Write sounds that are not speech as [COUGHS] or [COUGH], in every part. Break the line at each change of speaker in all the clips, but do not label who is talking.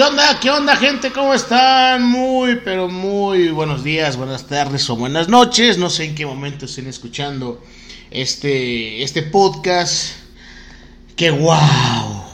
¿Qué onda? ¿Qué onda, gente? ¿Cómo están? Muy, pero muy buenos días, buenas tardes o buenas noches. No sé en qué momento estén escuchando este, este podcast. ¡Qué wow!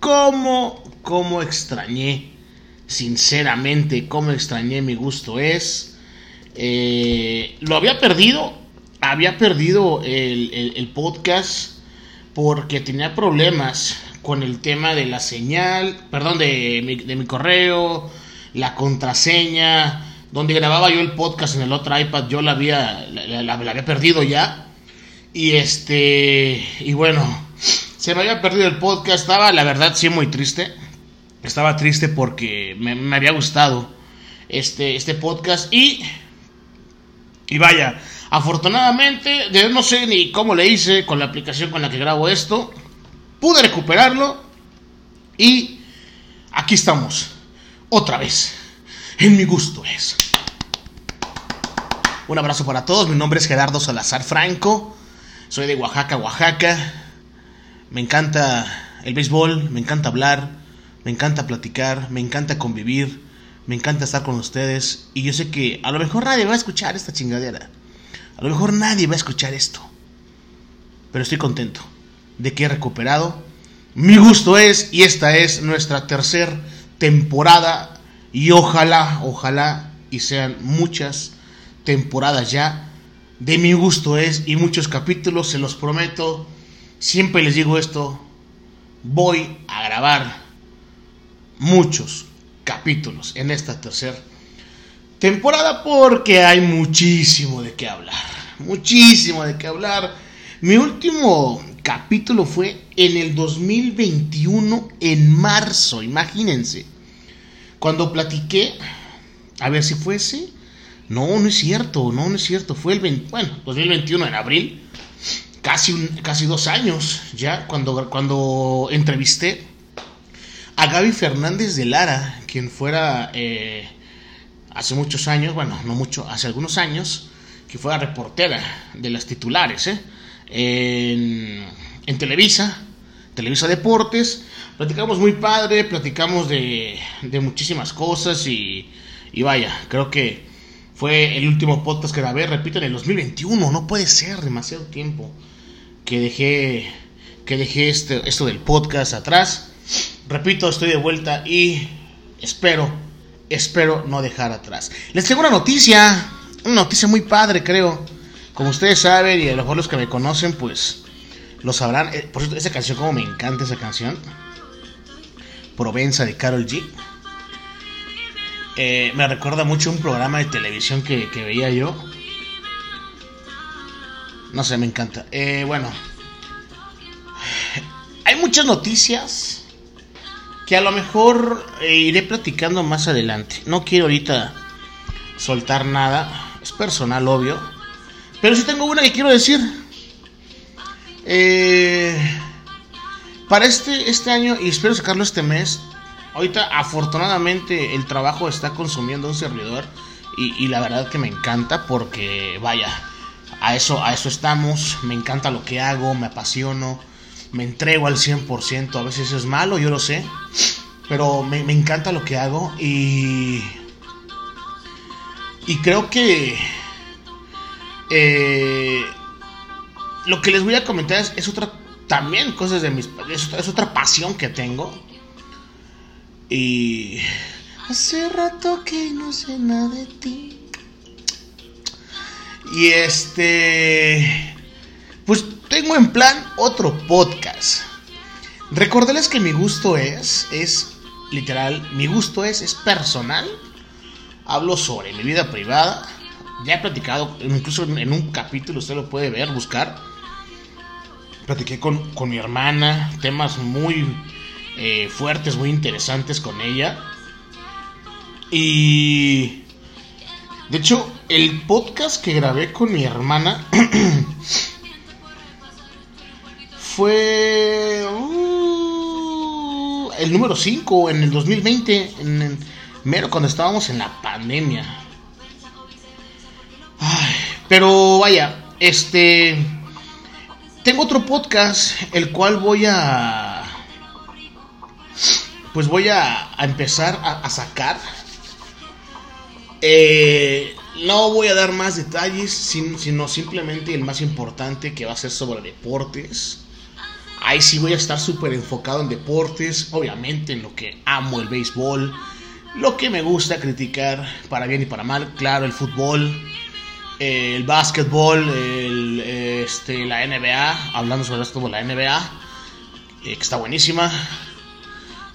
¿Cómo, cómo extrañé? Sinceramente, cómo extrañé mi gusto es. Eh, lo había perdido. Había perdido el podcast porque tenía problemas con el tema de la señal, perdón, de mi, de mi correo, la contraseña, donde grababa yo el podcast en el otro iPad, yo la había, la, había perdido ya. Y este, y bueno, se me había perdido el podcast, estaba la verdad sí muy triste. Estaba triste porque me, me había gustado este, este podcast y, y vaya, afortunadamente, yo no sé ni cómo le hice con la aplicación con la que grabo esto pude recuperarlo y aquí estamos, otra vez, en mi gusto es. Un abrazo para todos, mi nombre es Gerardo Salazar Franco, soy de Oaxaca, Oaxaca, me encanta el béisbol, me encanta hablar, me encanta platicar, me encanta convivir, me encanta estar con ustedes y yo sé que a lo mejor nadie va a escuchar esta chingadera, a lo mejor nadie va a escuchar esto, pero estoy contento de que he recuperado. Mi gusto es, y esta es nuestra tercera temporada, y ojalá, ojalá, y sean muchas temporadas ya. De mi gusto es, y muchos capítulos, se los prometo. Siempre les digo esto, voy a grabar muchos capítulos en esta tercera temporada porque hay muchísimo de qué hablar. Muchísimo de qué hablar. Mi último capítulo fue en el 2021, en marzo, imagínense. Cuando platiqué, a ver si fuese. No, no es cierto, no, no es cierto. Fue el 20, bueno, 2021 en abril, casi, casi dos años ya, cuando, cuando entrevisté a Gaby Fernández de Lara, quien fuera eh, hace muchos años, bueno, no mucho, hace algunos años, que fuera reportera de las titulares, ¿eh? En, Televisa, Televisa Deportes. Platicamos muy padre, platicamos de, de muchísimas cosas y, y, vaya, creo que fue el último podcast que grabé, repito, en el 2021, no puede ser demasiado tiempo que dejé, que dejé este, esto del podcast atrás. Repito, estoy de vuelta y espero, espero no dejar atrás. Les tengo una noticia, una noticia muy padre, creo. Como ustedes saben, y a lo mejor los que me conocen, pues lo sabrán. Eh, por cierto, esa canción, como me encanta esa canción. Provenza de Carol G. Eh, me recuerda mucho un programa de televisión que, veía yo. No sé, me encanta. Eh, bueno, hay muchas noticias que a lo mejor eh, iré platicando más adelante. No quiero ahorita soltar nada. Es personal, obvio. Pero sí tengo una que quiero decir. Eh, para este, este año, y espero sacarlo este mes, ahorita afortunadamente el trabajo está consumiendo un servidor. Y, y, la verdad que me encanta porque, vaya, a eso, a eso estamos. Me encanta lo que hago, me apasiono, me entrego al 100%. A veces es malo, yo lo sé. Pero me, me encanta lo que hago y... Y creo que eh, lo que les voy a comentar es, otra también cosas de mis es, es, otra pasión que tengo. Y hace rato que no sé nada de ti. Y este pues tengo en plan otro podcast. Recordarles que mi gusto es es literal mi gusto es es personal. Hablo sobre mi vida privada ya he platicado, incluso en un capítulo usted lo puede ver, buscar. Platiqué con, con mi hermana, temas muy eh, fuertes, muy interesantes con ella. Y... De hecho, el podcast que grabé con mi hermana [CLEARS THROAT] fue uh, el número 5 en el 2020, en el, mero cuando estábamos en la pandemia. Pero vaya, este. Tengo otro podcast, el cual voy a. pues voy a, empezar a, sacar. Eh, no voy a dar más detalles, sino simplemente el más importante que va a ser sobre deportes. Ahí sí voy a estar súper enfocado en deportes, obviamente en lo que amo el béisbol, lo que me gusta criticar para bien y para mal, claro, el fútbol, el básquetbol, este, la NBA, hablando sobre esto de la NBA, eh, que está buenísima.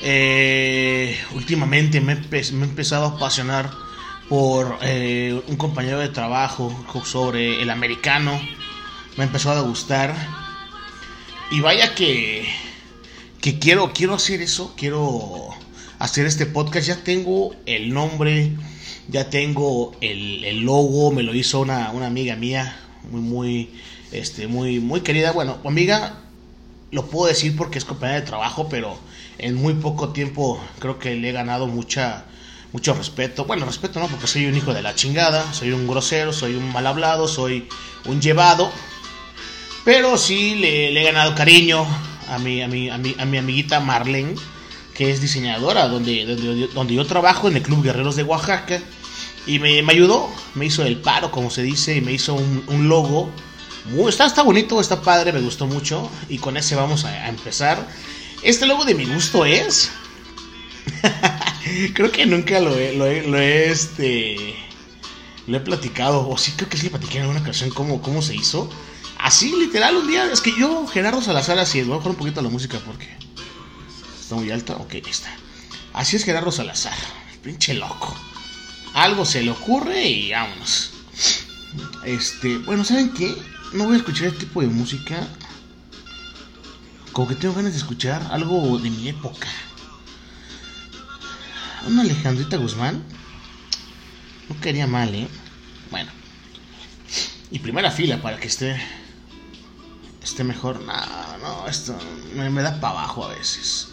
Eh, últimamente me, he empezado a apasionar por eh, un compañero de trabajo sobre el americano. Me empezó a gustar. Y vaya que, que quiero, quiero hacer eso, quiero hacer este podcast. Ya tengo el nombre, ya tengo el, logo, me lo hizo una, una, amiga mía, muy, muy, este, muy, muy querida. Bueno, amiga, lo puedo decir porque es compañera de trabajo, pero en muy poco tiempo creo que le he ganado mucha mucho respeto. Bueno, respeto no, porque soy un hijo de la chingada, soy un grosero, soy un mal hablado, soy un llevado. Pero sí le, he ganado cariño a mi, a, mi, a, mi, a mi amiguita Marlene, que es diseñadora, donde, donde, yo trabajo en el Club Guerreros de Oaxaca. Y me, ayudó, me hizo el paro, como se dice, y me hizo un, logo. está, está bonito, está padre, me gustó mucho. Y con ese vamos a empezar. Este logo de mi gusto es [LAUGHS] creo que nunca lo he, lo he, este, lo he platicado, o sí creo que sí platiqué en alguna ocasión cómo, cómo se hizo. Así, literal, un día, es que yo, Gerardo Salazar, así es, voy a bajar un poquito la música porque está muy alta, ok, está. Así es Gerardo Salazar, pinche loco. Algo se le ocurre y vámonos. Este, bueno, ¿saben qué? No voy a escuchar este tipo de música. Como que tengo ganas de escuchar algo de mi época. Una Alejandrita Guzmán. No quería mal, ¿eh? Bueno. Y primera fila para que esté. Esté mejor. No, no, esto me, da para abajo a veces.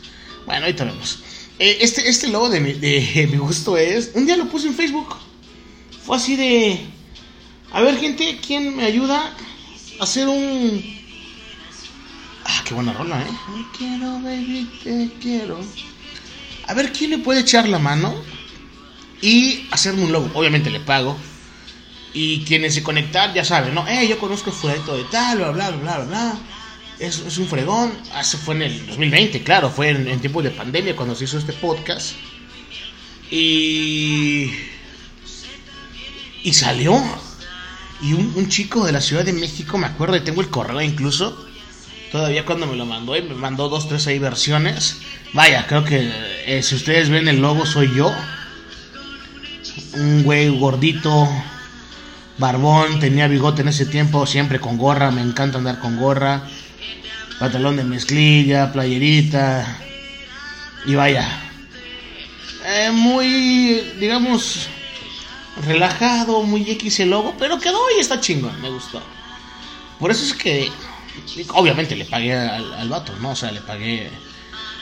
Bueno, ahorita vemos. Eh, este, este logo de mi, de [LAUGHS] mi gusto es. Un día lo puse en Facebook. Fue así de. A ver, gente, ¿quién me ayuda a hacer un. Ah, qué buena rola, ¿eh? Te quiero, baby, te quiero a ver quién le puede echar la mano y hacerme un logo. Obviamente le pago. Y quienes se conectar ya saben, ¿no? Eh, yo conozco fulanito de tal, bla, bla, bla, bla, bla. Es, un fregón. Ah, eso fue en el 2020, claro, fue en, en tiempo de pandemia cuando se hizo este podcast. Y. Y salió. Y un, un, chico de la Ciudad de México, me acuerdo, y tengo el correo incluso. Todavía cuando me lo mandó, y me mandó dos, tres ahí versiones. Vaya, creo que eh, si ustedes ven el logo soy yo. Un güey gordito, barbón, tenía bigote en ese tiempo, siempre con gorra, me encanta andar con gorra. Pantalón de mezclilla, playerita. Y vaya. Eh, muy, digamos, relajado, muy X el logo, pero quedó y está chingón, me gustó. Por eso es que, obviamente le pagué al, al vato, ¿no? O sea, le pagué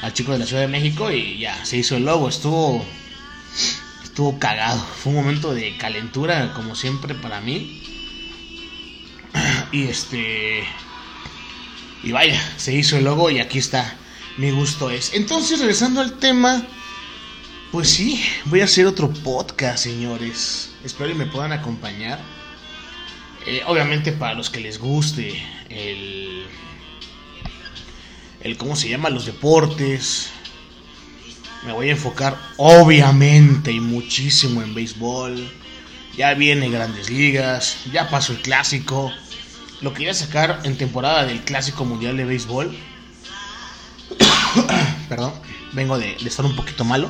al chico de la Ciudad de México y ya, se hizo el logo, estuvo estuvo cagado, fue un momento de calentura como siempre para mí. [CLEARS THROAT] Y este y vaya, se hizo el logo y aquí está, mi gusto es. Entonces, regresando al tema, pues sí, voy a hacer otro podcast, señores. Espero que me puedan acompañar. Eh, obviamente para los que les guste el el cómo se llama los deportes. Me voy a enfocar obviamente y muchísimo en béisbol. Ya viene Grandes Ligas, ya pasó el clásico. Lo quería sacar en temporada del Clásico Mundial de Béisbol. [COUGHS] Perdón, vengo de, estar un poquito malo.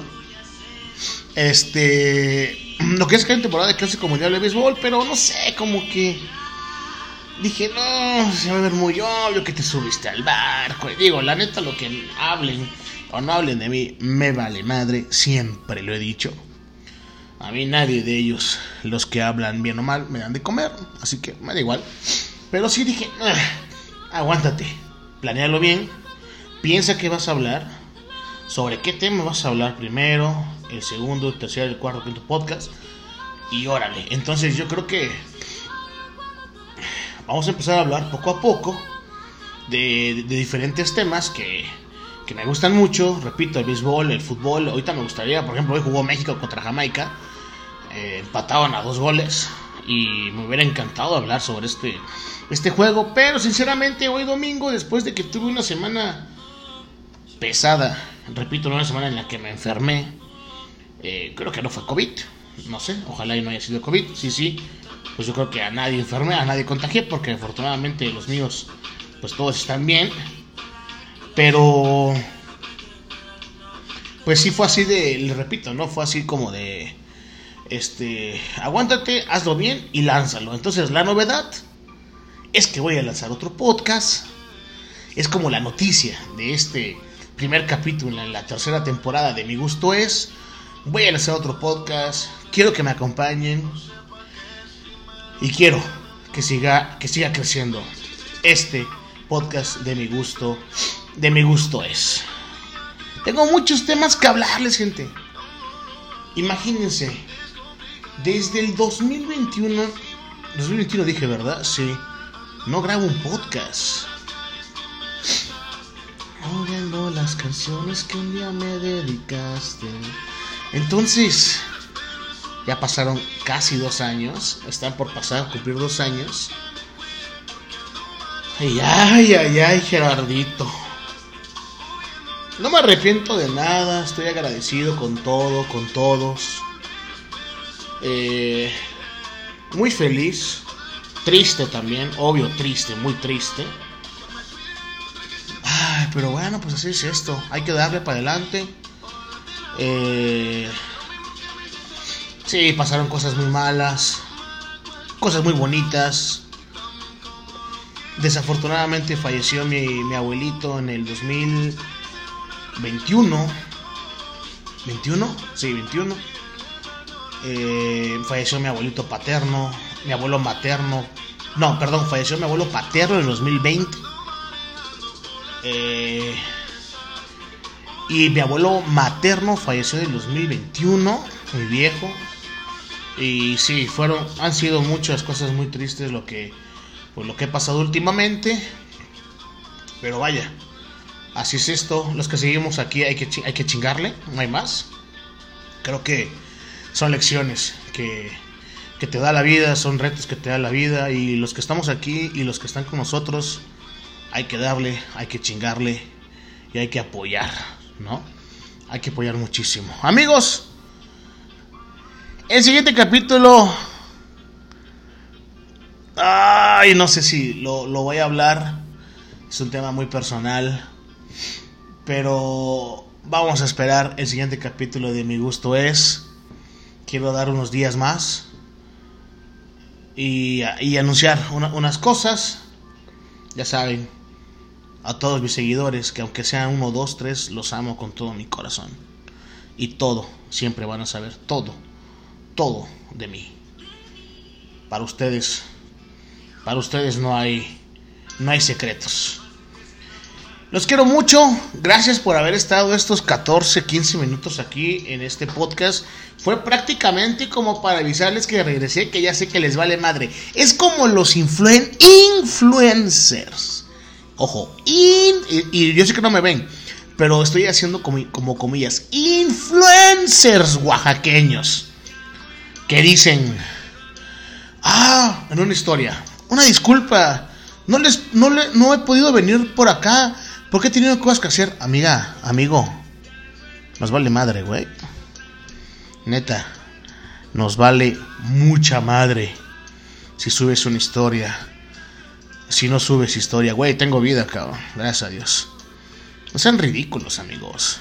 Este. Lo quería sacar en temporada del Clásico Mundial de Béisbol, pero no sé, como que dije, no, se va a ver muy obvio que te subiste al barco. Y digo, la neta, lo que hablen o no hablen de mí, me vale madre, siempre lo he dicho. A mí nadie de ellos, los que hablan bien o mal, me dan de comer, así que me da igual. Pero sí dije, ah, aguántate, planealo bien, piensa que vas a hablar, sobre qué tema vas a hablar primero, el segundo, el tercero, el cuarto, el quinto podcast, y órale. Entonces yo creo que vamos a empezar a hablar poco a poco de, diferentes temas que, que me gustan mucho, repito, el béisbol, el fútbol, ahorita me gustaría, por ejemplo, hoy jugó México contra Jamaica, eh, empataban a dos goles y me hubiera encantado hablar sobre este, este juego, pero sinceramente hoy domingo, después de que tuve una semana pesada, repito, una semana en la que me enfermé, eh, creo que no fue COVID, no sé, ojalá y no haya sido COVID, sí, sí, pues yo creo que a nadie enfermé, a nadie contagié, porque afortunadamente los míos, pues todos están bien, pero, pues sí fue así de, le repito, ¿no? Fue así como de, este, aguántate, hazlo bien y lánzalo. Entonces la novedad es que voy a lanzar otro podcast. Es como la noticia de este primer capítulo en la tercera temporada de Mi Gusto es. Voy a lanzar otro podcast. Quiero que me acompañen. Y quiero que siga, que siga creciendo este podcast de mi gusto. De mi gusto es. Tengo muchos temas que hablarles, gente. Imagínense, desde el 2021, 2021 dije, ¿verdad? Sí. No grabo un podcast. Oyendo las canciones que un día me dedicaste. Entonces, ya pasaron casi dos años. Están por pasar, cumplir dos años. Ay, ay, ay, ay, Gerardito. No me arrepiento de nada. Estoy agradecido con todo, con todos. Eh, muy feliz, triste también, obvio, triste, muy triste. Ay, pero bueno, pues así es esto. Hay que darle para adelante. Eh, sí, pasaron cosas muy malas, cosas muy bonitas. Desafortunadamente falleció mi, mi abuelito en el 2021. ¿21? Sí, 21 eh, falleció mi abuelito paterno, mi abuelo materno. No, perdón, falleció mi abuelo paterno en 2020. Eh, y mi abuelo materno falleció en el 2021, muy viejo. Y sí, fueron, han sido muchas cosas muy tristes lo que, pues, lo que he pasado últimamente. Pero vaya, así es esto. Los que seguimos aquí hay que, hay que chingarle, no hay más. Creo que son lecciones que, te da la vida, son retos que te da la vida y los que estamos aquí y los que están con nosotros, hay que darle, hay que chingarle y hay que apoyar, ¿no? Hay que apoyar muchísimo. Amigos, el siguiente capítulo... Ay, no sé si lo, lo voy a hablar. Es un tema muy personal. Pero vamos a esperar el siguiente capítulo de Mi Gusto es quiero dar unos días más y, anunciar unas cosas. Ya saben, a todos mis seguidores, que aunque sean uno, dos, tres, los amo con todo mi corazón. Y todo, siempre van a saber todo, todo de mí. Para ustedes, para ustedes no hay, no hay secretos. Los quiero mucho. Gracias por haber estado estos 14, 15 minutos aquí en este podcast. Fue prácticamente como para avisarles que regresé, que ya sé que les vale madre. Es como los influen influencers. Ojo, y, yo sé que no me ven, pero estoy haciendo como, como comillas. Influencers oaxaqueños. Que dicen... Ah, en una historia. Una disculpa. No, les, no, le, no he podido venir por acá ¿Por qué he tenido cosas que hacer? Amiga, amigo. Nos vale madre, güey. Neta. Nos vale mucha madre. Si subes una historia. Si no subes historia. Güey, tengo vida, cabrón. Gracias a Dios. No sean ridículos, amigos.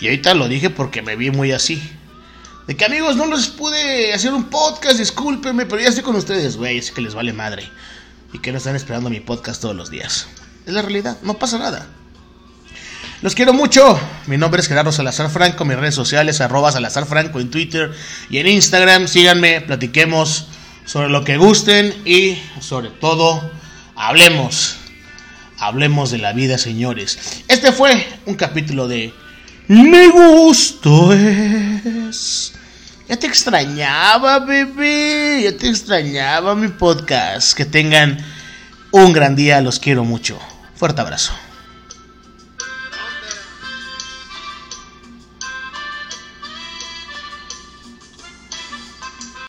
Y ahorita lo dije porque me vi muy así. De que amigos, no les pude hacer un podcast, discúlpenme, pero ya estoy con ustedes, güey, es que les vale madre. Y que no están esperando mi podcast todos los días. Es la realidad, no pasa nada. Los quiero mucho. Mi nombre es Gerardo Salazar Franco. Mis redes sociales, arroba Salazar Franco en Twitter y en Instagram. Síganme, platiquemos sobre lo que gusten y sobre todo, hablemos. Hablemos de la vida, señores. Este fue un capítulo de Me gusto es. Ya te extrañaba, bebé. Ya te extrañaba mi podcast. Que tengan un gran día. Los quiero mucho. Fuerte abrazo.